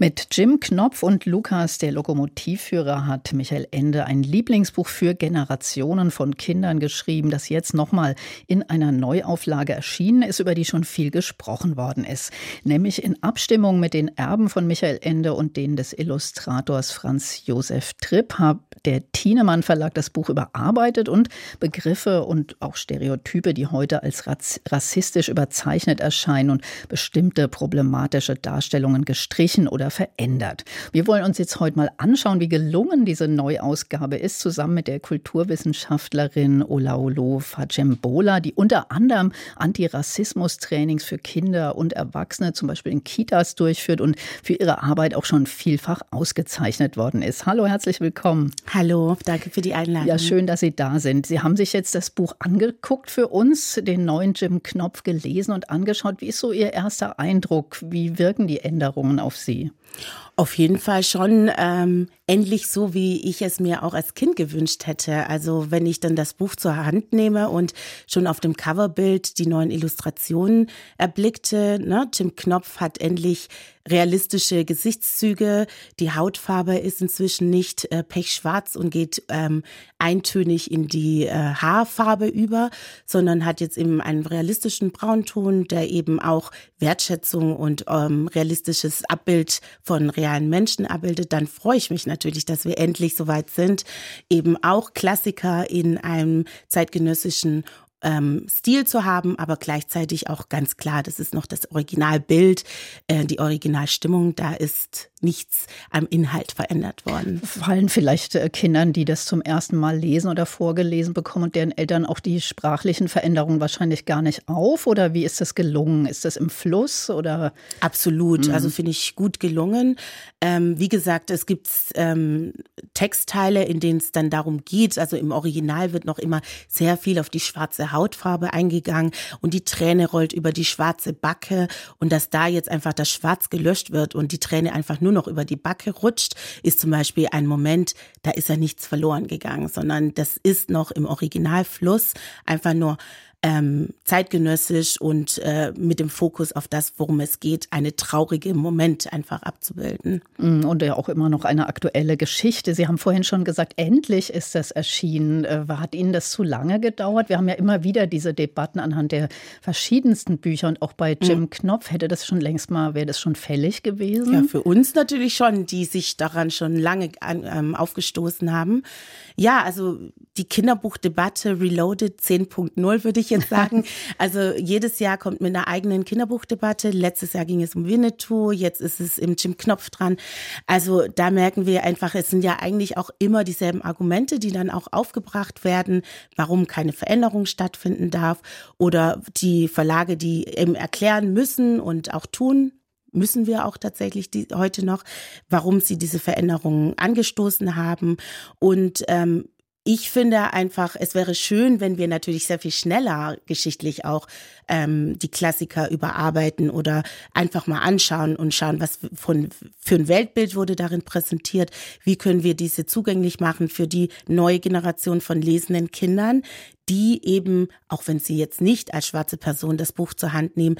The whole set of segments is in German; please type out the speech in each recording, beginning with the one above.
mit Jim Knopf und Lukas, der Lokomotivführer, hat Michael Ende ein Lieblingsbuch für Generationen von Kindern geschrieben, das jetzt nochmal in einer Neuauflage erschienen ist, über die schon viel gesprochen worden ist. Nämlich in Abstimmung mit den Erben von Michael Ende und denen des Illustrators Franz Josef Tripp hat der Thienemann Verlag das Buch überarbeitet und Begriffe und auch Stereotype, die heute als rassistisch überzeichnet erscheinen und bestimmte problematische Darstellungen gestrichen oder verändert. Wir wollen uns jetzt heute mal anschauen, wie gelungen diese Neuausgabe ist, zusammen mit der Kulturwissenschaftlerin Olaolo Fajembola, die unter anderem Antirassismus-Trainings für Kinder und Erwachsene, zum Beispiel in Kitas, durchführt und für ihre Arbeit auch schon vielfach ausgezeichnet worden ist. Hallo, herzlich willkommen. Hallo, danke für die Einladung. Ja, schön, dass Sie da sind. Sie haben sich jetzt das Buch angeguckt für uns, den neuen Jim Knopf gelesen und angeschaut. Wie ist so Ihr erster Eindruck? Wie wirken die Änderungen auf Sie? Auf jeden Fall schon ähm, endlich so, wie ich es mir auch als Kind gewünscht hätte. Also wenn ich dann das Buch zur Hand nehme und schon auf dem Coverbild die neuen Illustrationen erblickte, ne, Tim Knopf hat endlich realistische Gesichtszüge. Die Hautfarbe ist inzwischen nicht äh, pechschwarz und geht ähm, eintönig in die äh, Haarfarbe über, sondern hat jetzt eben einen realistischen Braunton, der eben auch Wertschätzung und ähm, realistisches Abbild von realen Menschen abbildet. Dann freue ich mich natürlich, dass wir endlich soweit sind, eben auch Klassiker in einem zeitgenössischen ähm, Stil zu haben, aber gleichzeitig auch ganz klar, das ist noch das Originalbild, äh, die Originalstimmung, da ist nichts am Inhalt verändert worden. Fallen vielleicht äh, Kindern, die das zum ersten Mal lesen oder vorgelesen bekommen und deren Eltern auch die sprachlichen Veränderungen wahrscheinlich gar nicht auf? Oder wie ist das gelungen? Ist das im Fluss oder? Absolut. Mhm. Also finde ich gut gelungen. Ähm, wie gesagt, es gibt ähm, Textteile, in denen es dann darum geht. Also im Original wird noch immer sehr viel auf die schwarze Hautfarbe eingegangen und die Träne rollt über die schwarze Backe und dass da jetzt einfach das Schwarz gelöscht wird und die Träne einfach nur nur noch über die Backe rutscht, ist zum Beispiel ein Moment, da ist ja nichts verloren gegangen, sondern das ist noch im Originalfluss einfach nur ähm, zeitgenössisch und äh, mit dem Fokus auf das, worum es geht, eine traurige Moment einfach abzubilden. Mm, und ja auch immer noch eine aktuelle Geschichte. Sie haben vorhin schon gesagt, endlich ist das erschienen. Äh, hat Ihnen das zu lange gedauert? Wir haben ja immer wieder diese Debatten anhand der verschiedensten Bücher und auch bei Jim mhm. Knopf hätte das schon längst mal, wäre das schon fällig gewesen? Ja, für uns natürlich schon, die sich daran schon lange an, ähm, aufgestoßen haben. Ja, also die Kinderbuchdebatte Reloaded 10.0 würde ich jetzt sagen. Also jedes Jahr kommt mit einer eigenen Kinderbuchdebatte. Letztes Jahr ging es um Winnetou, jetzt ist es im Jim Knopf dran. Also da merken wir einfach, es sind ja eigentlich auch immer dieselben Argumente, die dann auch aufgebracht werden, warum keine Veränderung stattfinden darf oder die Verlage, die eben erklären müssen und auch tun, müssen wir auch tatsächlich die, heute noch, warum sie diese Veränderungen angestoßen haben. Und ähm, ich finde einfach, es wäre schön, wenn wir natürlich sehr viel schneller geschichtlich auch ähm, die Klassiker überarbeiten oder einfach mal anschauen und schauen, was von, für ein Weltbild wurde darin präsentiert, wie können wir diese zugänglich machen für die neue Generation von lesenden Kindern, die eben, auch wenn sie jetzt nicht als schwarze Person das Buch zur Hand nehmen,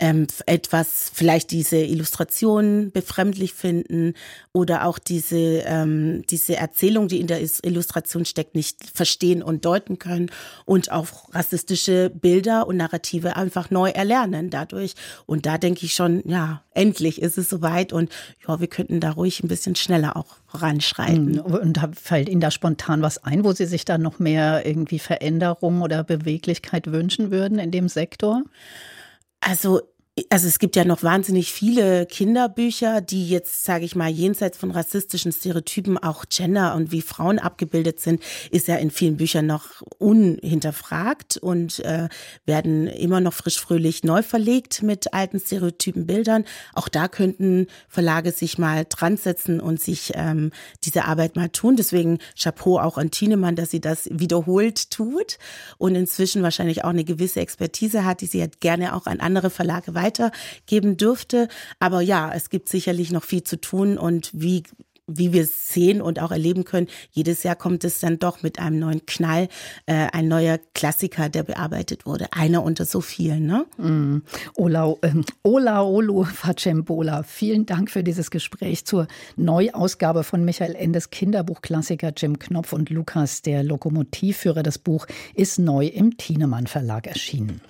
ähm, etwas, vielleicht diese Illustrationen befremdlich finden oder auch diese, ähm, diese Erzählung, die in der Illustration steckt, nicht verstehen und deuten können und auch rassistische Bilder und Narrative einfach neu erlernen dadurch. Und da denke ich schon, ja, endlich ist es soweit und ja, wir könnten da ruhig ein bisschen schneller auch voranschreiten. Hm, und fällt Ihnen da spontan was ein, wo Sie sich da noch mehr irgendwie Veränderung oder Beweglichkeit wünschen würden in dem Sektor? Also also es gibt ja noch wahnsinnig viele Kinderbücher, die jetzt, sage ich mal, jenseits von rassistischen Stereotypen auch Gender und wie Frauen abgebildet sind, ist ja in vielen Büchern noch unhinterfragt und äh, werden immer noch frisch fröhlich neu verlegt mit alten stereotypen Bildern. Auch da könnten Verlage sich mal dran setzen und sich ähm, diese Arbeit mal tun. Deswegen Chapeau auch an Tienemann, dass sie das wiederholt tut und inzwischen wahrscheinlich auch eine gewisse Expertise hat, die sie halt gerne auch an andere Verlage weitergeben dürfte. Aber ja, es gibt sicherlich noch viel zu tun und wie wie wir sehen und auch erleben können, jedes Jahr kommt es dann doch mit einem neuen Knall, äh, ein neuer Klassiker, der bearbeitet wurde. Einer unter so vielen. Ne? Mm. Ola, äh, Ola Olu Facembola, vielen Dank für dieses Gespräch zur Neuausgabe von Michael Endes Kinderbuchklassiker Jim Knopf und Lukas, der Lokomotivführer. Das Buch ist neu im Thienemann Verlag erschienen.